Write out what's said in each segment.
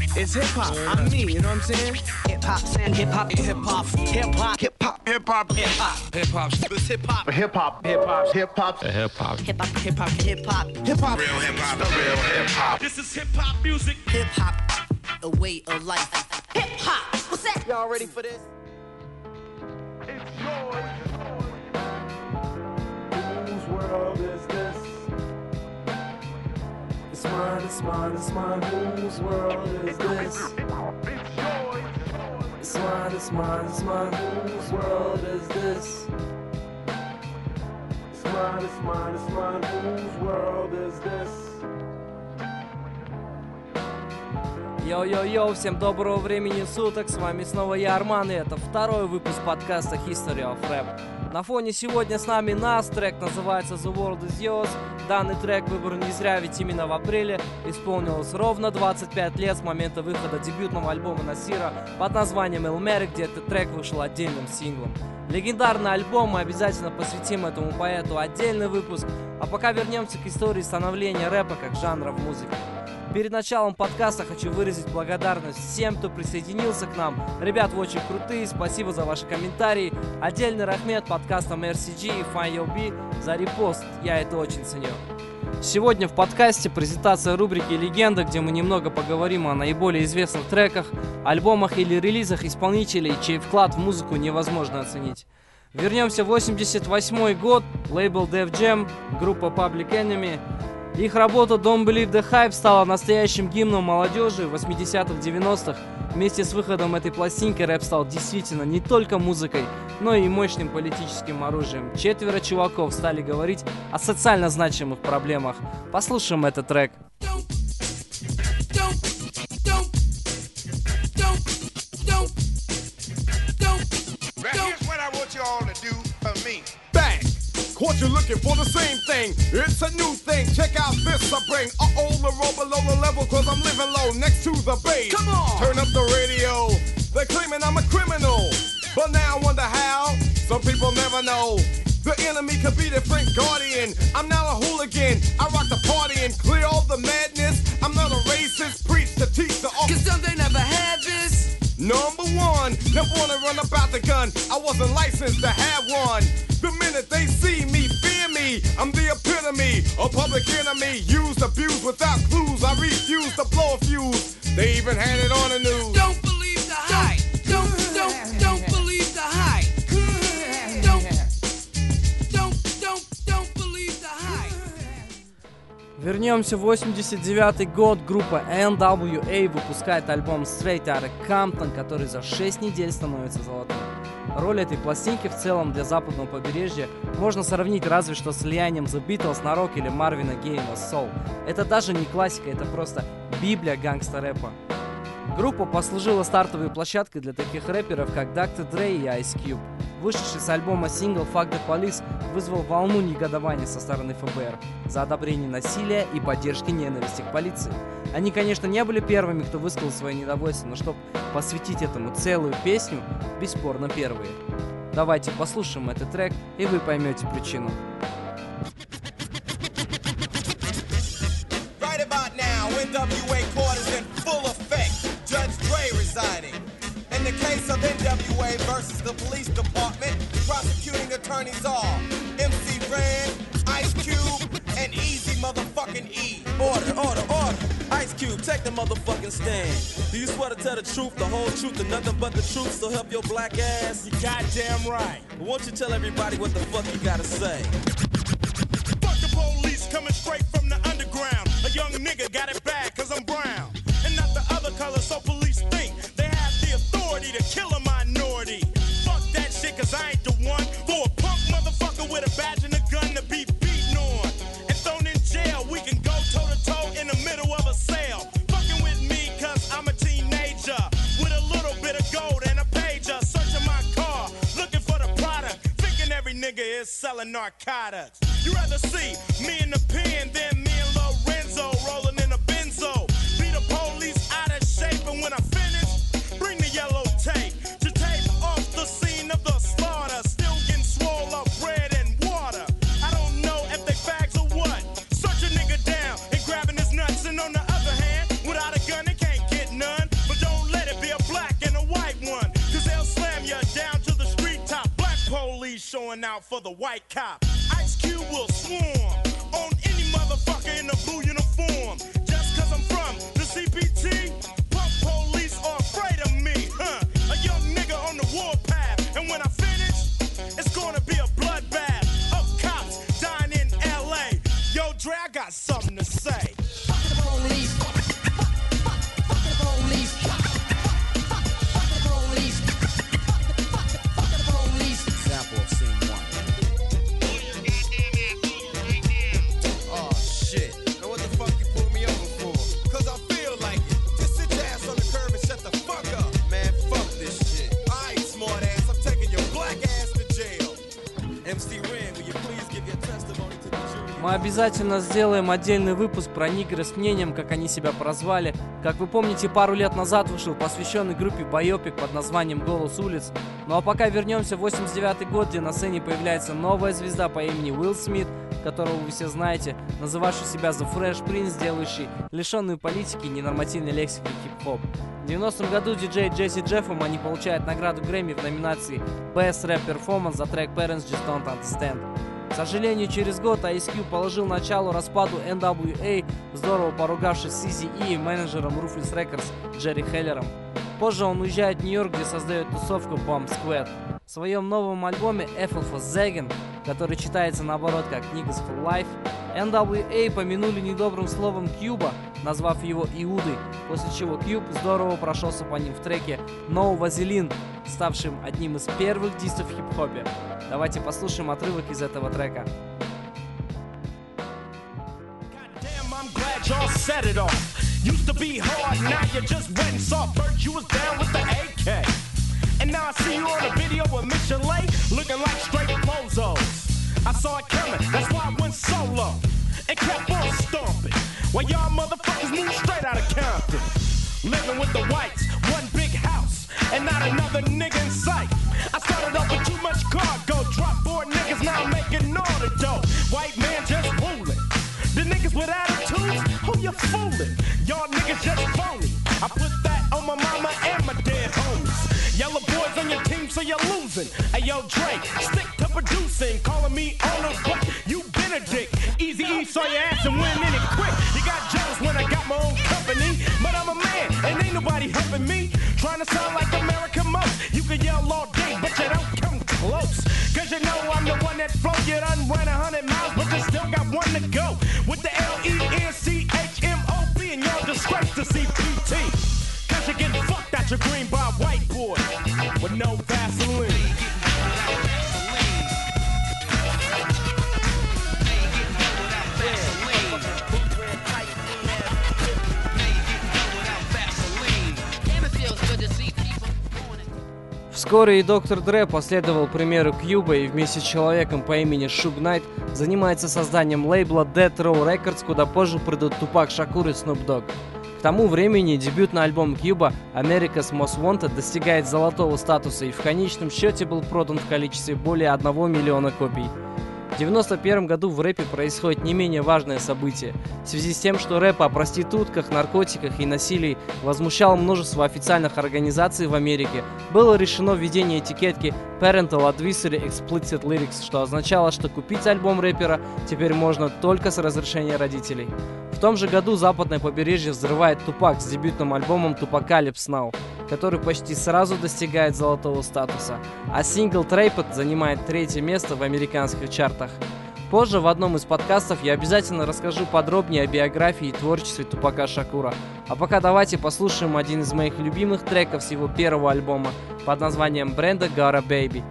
is is hip hop. I'm me, you know what I'm saying? Hip hop, and hip hop, hip hop, hip hop, hip hop, Hip hop. hip hop, Hip hop. It's hip hop. Hip hop. Hip hop. Hip hop. Hip hop. hip hop, hip hop, hip hop, Hip hop. Real hip hop. The real hip hop. This is hip hop music. hip hop, a way of life. Hip hop, what's that? Y'all ready for this? Whose world is mine, it's mine. Whose world is this? Mine, it's mine. Whose world is this? Mine, it's mine. Whose world is this? Йоу-йоу-йоу, всем доброго времени суток, с вами снова я, Арман, и это второй выпуск подкаста History of Rap. На фоне сегодня с нами Nas, трек называется The World Is Yours. Данный трек выбран не зря, ведь именно в апреле исполнилось ровно 25 лет с момента выхода дебютного альбома Насира под названием Elmeric, где этот трек вышел отдельным синглом. Легендарный альбом, мы обязательно посвятим этому поэту отдельный выпуск, а пока вернемся к истории становления рэпа как жанра в музыке. Перед началом подкаста хочу выразить благодарность всем, кто присоединился к нам. Ребят, вы очень крутые, спасибо за ваши комментарии. Отдельный рахмет подкастам RCG и Find Your B за репост, я это очень ценю. Сегодня в подкасте презентация рубрики «Легенда», где мы немного поговорим о наиболее известных треках, альбомах или релизах исполнителей, чей вклад в музыку невозможно оценить. Вернемся в 88 год, лейбл Def Jam, группа Public Enemy. Их работа Don't Believe the Hype стала настоящим гимном молодежи 80-х, 90-х. Вместе с выходом этой пластинки рэп стал действительно не только музыкой, но и мощным политическим оружием. Четверо чуваков стали говорить о социально значимых проблемах. Послушаем этот трек. Right Caught you looking for the same thing. It's a new thing. Check out this I bring. Uh oh, the roll below the level, cause I'm living low next to the base. Come on. Turn up the radio. They're claiming I'm a criminal. But now I wonder how. Some people never know. The enemy could be different guardian. I'm not a hooligan. I rock the party and clear all the madness. I'm not a racist. Preach to teach the Number one, never wanna run about the gun. I wasn't licensed to have one. The minute they see me, fear me. I'm the epitome, a public enemy. Used, abused without clues. I refuse to blow a fuse. They even had it on the news. Don't Вернемся в 89 год. Группа NWA выпускает альбом Straight Outta Compton, который за 6 недель становится золотым. Роль этой пластинки в целом для западного побережья можно сравнить разве что с влиянием The Beatles на рок или Марвина Гея на соул. Это даже не классика, это просто библия гангста-рэпа. Группа послужила стартовой площадкой для таких рэперов, как Dr. Dre и Ice Cube. Вышедший с альбома сингл Fuck the Police вызвал волну негодования со стороны ФБР за одобрение насилия и поддержки ненависти к полиции. Они, конечно, не были первыми, кто высказал свое недовольство, но чтобы посвятить этому целую песню, бесспорно первые. Давайте послушаем этот трек, и вы поймете причину. Case of NWA versus the police department, prosecuting attorneys are MC Ren, Ice Cube, and Easy motherfucking E. Order, order, order. Ice Cube, take the motherfucking stand. Do you swear to tell the truth, the whole truth, and nothing but the truth, so help your black ass? You goddamn right. Won't you tell everybody what the fuck you gotta say? Nigga is selling narcotics. You rather see me in the pen than me and for the white cop. Ice Cube will swarm on any motherfucker in a blue uniform. Обязательно сделаем отдельный выпуск про нигры с мнением, как они себя прозвали. Как вы помните, пару лет назад вышел посвященный группе Байопик под названием «Голос улиц». Ну а пока вернемся в 89 год, где на сцене появляется новая звезда по имени Уилл Смит, которого вы все знаете, называвший себя The Fresh Prince, делающий лишенную политики и ненормативной лексики хип-хоп. В 90-м году диджей Джесси Джеффом они получают награду Грэмми в номинации Best Rap Performance за трек Parents Just Don't Understand. К сожалению, через год Ice положил начало распаду NWA, здорово поругавшись с E и менеджером Ruthless Records Джерри Хеллером. Позже он уезжает в Нью-Йорк, где создает тусовку Bomb Squad. В своем новом альбоме for Zagan, который читается наоборот как Niggas for Life, NWA помянули недобрым словом Кьюба, назвав его Иудой, после чего Кьюб здорово прошелся по ним в треке No Vaseline, ставшим одним из первых дистов в хип-хопе. Давайте послушаем отрывок из этого трека. Used to be hard, now you just went soft. First you was down with the AK. And now I see you on a video with Lay, looking like straight bozos. I saw it coming, that's why I went solo. And kept on stomping. While y'all motherfuckers moved straight out of Compton. Living with the whites, one big house, and not another nigga in sight. I started off with too much cargo, drop board niggas now making all the dough. White man just ruling. The niggas with attitudes, who you fooling? Y'all niggas just phony. Yo, Dre, stick to producing, calling me owner, but you been a dick. Easy E saw your ass and went in it quick. You got jealous when I got my own company, but I'm a man and ain't nobody helping me. Trying to sound like America most. You can yell all day, but you don't come close. Cause you know I'm Вскоре и Доктор Дре последовал примеру Кьюба и вместе с человеком по имени Шуг Найт занимается созданием лейбла Death Row Records, куда позже придут Тупак Шакур и Снуп Дог. К тому времени дебютный альбом Кьюба America's Most Wanted достигает золотого статуса и в конечном счете был продан в количестве более 1 миллиона копий. В 91 году в рэпе происходит не менее важное событие. В связи с тем, что рэп о проститутках, наркотиках и насилии возмущал множество официальных организаций в Америке, было решено введение этикетки Parental Advisory Explicit Lyrics, что означало, что купить альбом рэпера теперь можно только с разрешения родителей. Том же году западное побережье взрывает Тупак с дебютным альбомом Тупакалипс Now, который почти сразу достигает золотого статуса, а сингл Трейпет занимает третье место в американских чартах. Позже в одном из подкастов я обязательно расскажу подробнее о биографии и творчестве Тупака Шакура. А пока давайте послушаем один из моих любимых треков с его первого альбома под названием Бренда Гара Baby.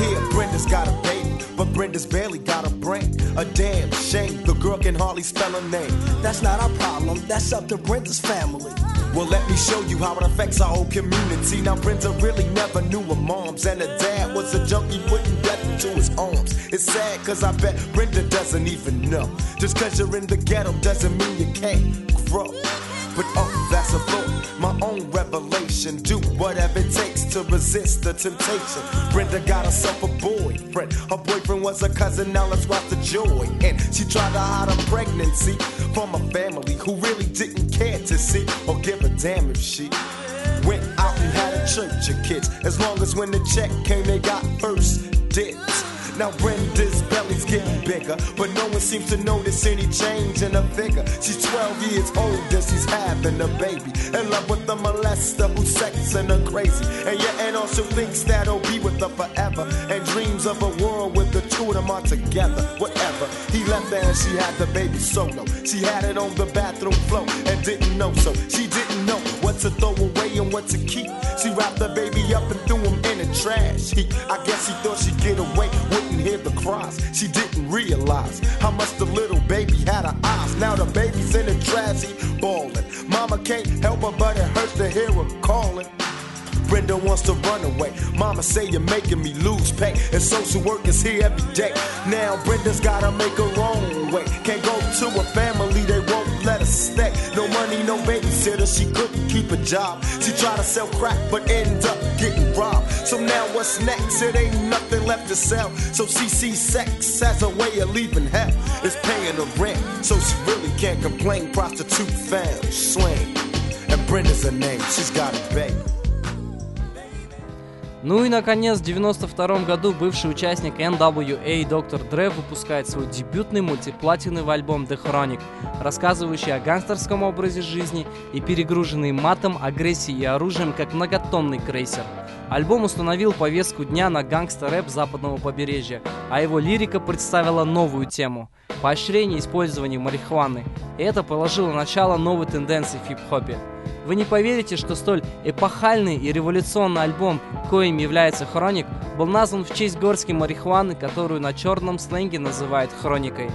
Here, Brenda's got a baby, but Brenda's barely got a brain. A damn shame, the girl can hardly spell her name. That's not our problem, that's up to Brenda's family. Well, let me show you how it affects our whole community. Now, Brenda really never knew her moms, and her dad was a junkie putting death into his arms. It's sad, cause I bet Brenda doesn't even know. Just cause you're in the ghetto doesn't mean you can't grow. But oh, that's a thought. My own revelation. Do whatever it takes to resist the temptation. Brenda got herself a boyfriend. Her boyfriend was a cousin, now let's watch the joy. And she tried to hide her pregnancy from a family who really didn't care to see or give a damn if she went out and had a church of kids. As long as when the check came, they got first dibs. Now Brenda's getting bigger, but no one seems to notice any change in her figure. She's 12 years older, she's having a baby. In love with the molester who's sexing her crazy. And yeah, and also thinks that he'll be with her forever. And dreams of a world with the two them are together. Whatever. He left her and she had the baby solo. She had it on the bathroom floor and didn't know so. She didn't know what to throw away and what to keep. She wrapped the baby up and threw him in the trash heap. I guess she thought she'd get away, wouldn't hear the cries. She didn't realize how much the little baby had her eyes. Now the baby's in the trash heap, bawling. Mama can't help her, but it hurts to hear her calling. Brenda wants to run away. Mama say you're making me lose pay. And social work is here every day. Now Brenda's gotta make her own way. Can't go to a family, they won't let her stay. No money, no babysitter, she couldn't keep a job. She tried to sell crack, but ended up getting robbed. So now what's next? It ain't nothing left to sell. So CC sex as a way of leaving hell. It's paying the rent, so she really can't complain. Prostitute found, slang. And Brenda's her name, she's got a baby. Ну и, наконец, в 92 году бывший участник NWA Доктор Dre выпускает свой дебютный мультиплатиновый альбом The Chronic, рассказывающий о гангстерском образе жизни и перегруженный матом, агрессией и оружием, как многотонный крейсер. Альбом установил повестку дня на гангстер-рэп западного побережья, а его лирика представила новую тему – поощрение использования марихуаны. И это положило начало новой тенденции в хип-хопе. Вы не поверите, что столь эпохальный и революционный альбом, коим является Хроник, был назван в честь горской марихуаны, которую на черном сленге называют хроникой.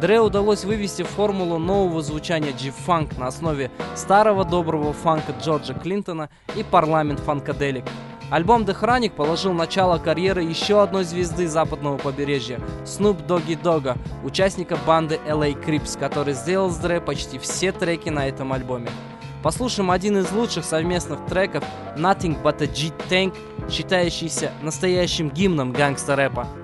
Дре удалось вывести формулу нового звучания G-фанк на основе старого доброго фанка Джорджа Клинтона и парламент фанкаделик. Альбом The положил начало карьеры еще одной звезды западного побережья – Snoop Doggy Dogga, участника банды LA Crips, который сделал с Дре почти все треки на этом альбоме. Послушаем один из лучших совместных треков Nothing But a G-Tank, считающийся настоящим гимном гангста-рэпа.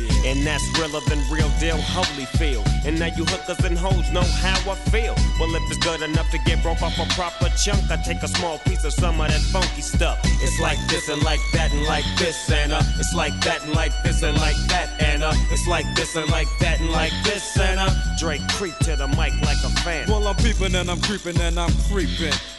And that's realer than real deal, holy feel. And now you hookers and hoes know how I feel. Well, if it's good enough to get broke off a proper chunk, I take a small piece of some of that funky stuff. It's like this and like that and like this uh, it's like that and like this and like that uh, it's like this and like that and like this uh, Drake creep to the mic like a fan. Well, I'm peeping and I'm creeping and I'm creeping.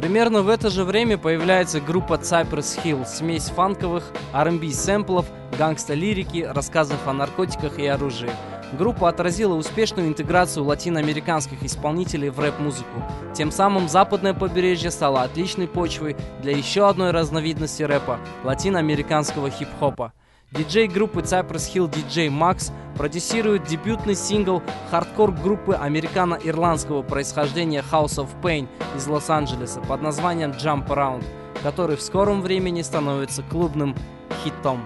Примерно в это же время появляется группа Cypress Hill, смесь фанковых, R&B сэмплов, гангста-лирики, рассказов о наркотиках и оружии. Группа отразила успешную интеграцию латиноамериканских исполнителей в рэп-музыку. Тем самым западное побережье стало отличной почвой для еще одной разновидности рэпа – латиноамериканского хип-хопа. Диджей группы Cypress Hill DJ Muggs продюсирует дебютный сингл хардкор группы американо-ирландского происхождения House of Pain из Лос-Анджелеса под названием Jump Around, который в скором времени становится клубным хитом.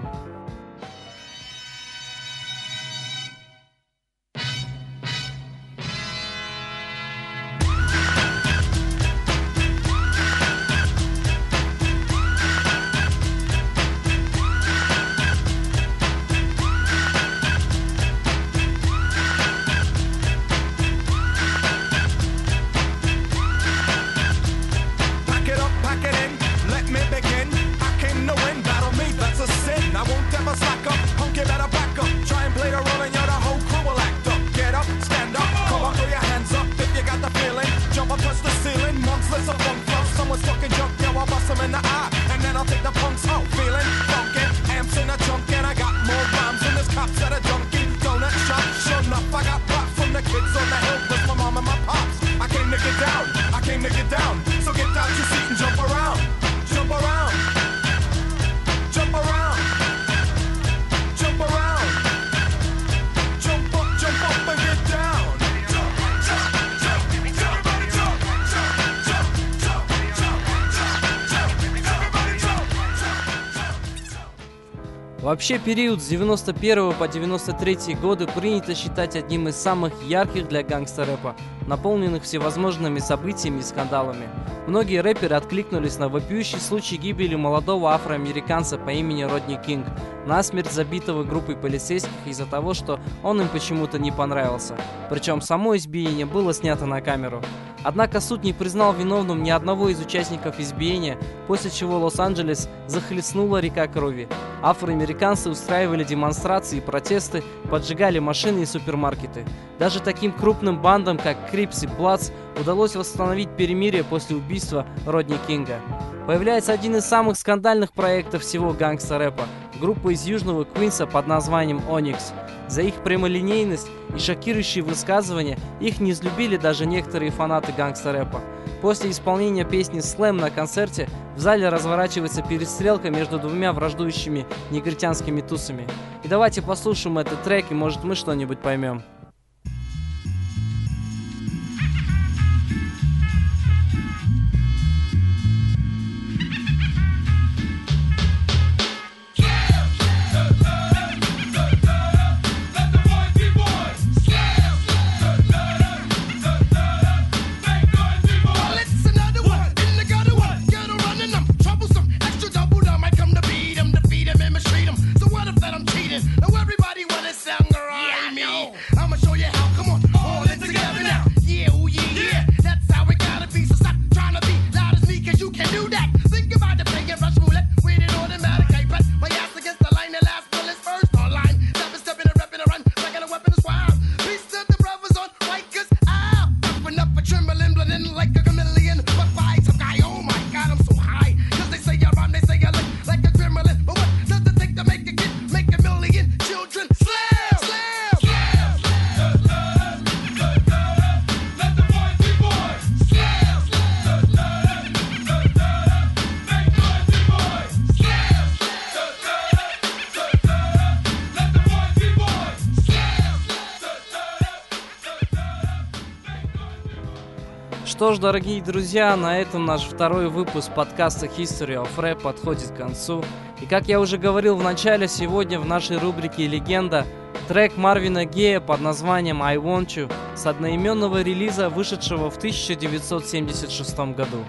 Вообще период с 91 по 93 годы принято считать одним из самых ярких для гангстер-рэпа, наполненных всевозможными событиями и скандалами. Многие рэперы откликнулись на вопиющий случай гибели молодого афроамериканца по имени Родни Кинг, насмерть забитого группой полицейских из-за того, что он им почему-то не понравился. Причем само избиение было снято на камеру. Однако суд не признал виновным ни одного из участников избиения, после чего Лос-Анджелес захлестнула река крови. Афроамериканцы устраивали демонстрации и протесты, поджигали машины и супермаркеты. Даже таким крупным бандам, как Crips и Bloods, удалось восстановить перемирие после убийства Родни Кинга. Появляется один из самых скандальных проектов всего гангста-рэпа – группа из южного Квинса под названием Onyx. За их прямолинейность и шокирующие высказывания их невзлюбили даже некоторые фанаты гангста-рэпа. После исполнения песни «Слэм» на концерте в зале разворачивается перестрелка между двумя враждующими негритянскими тусами. И давайте послушаем этот трек, и может мы что-нибудь поймем. Что ж, дорогие друзья, на этом наш второй выпуск подкаста History of Rap подходит к концу. И как я уже говорил в начале, сегодня в нашей рубрике «Легенда» трек Марвина Гея под названием «I Want You» с одноименного релиза, вышедшего в 1976 году.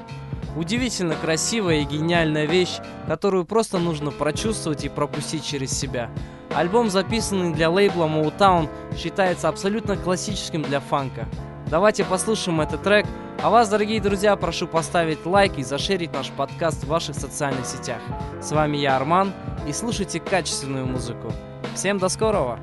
Удивительно красивая и гениальная вещь, которую просто нужно прочувствовать и пропустить через себя. Альбом, записанный для лейбла Motown, считается абсолютно классическим для фанка. Давайте послушаем этот трек, а вас, дорогие друзья, прошу поставить лайк и зашерить наш подкаст в ваших социальных сетях. С вами я, Арман, и слушайте качественную музыку. Всем до скорого!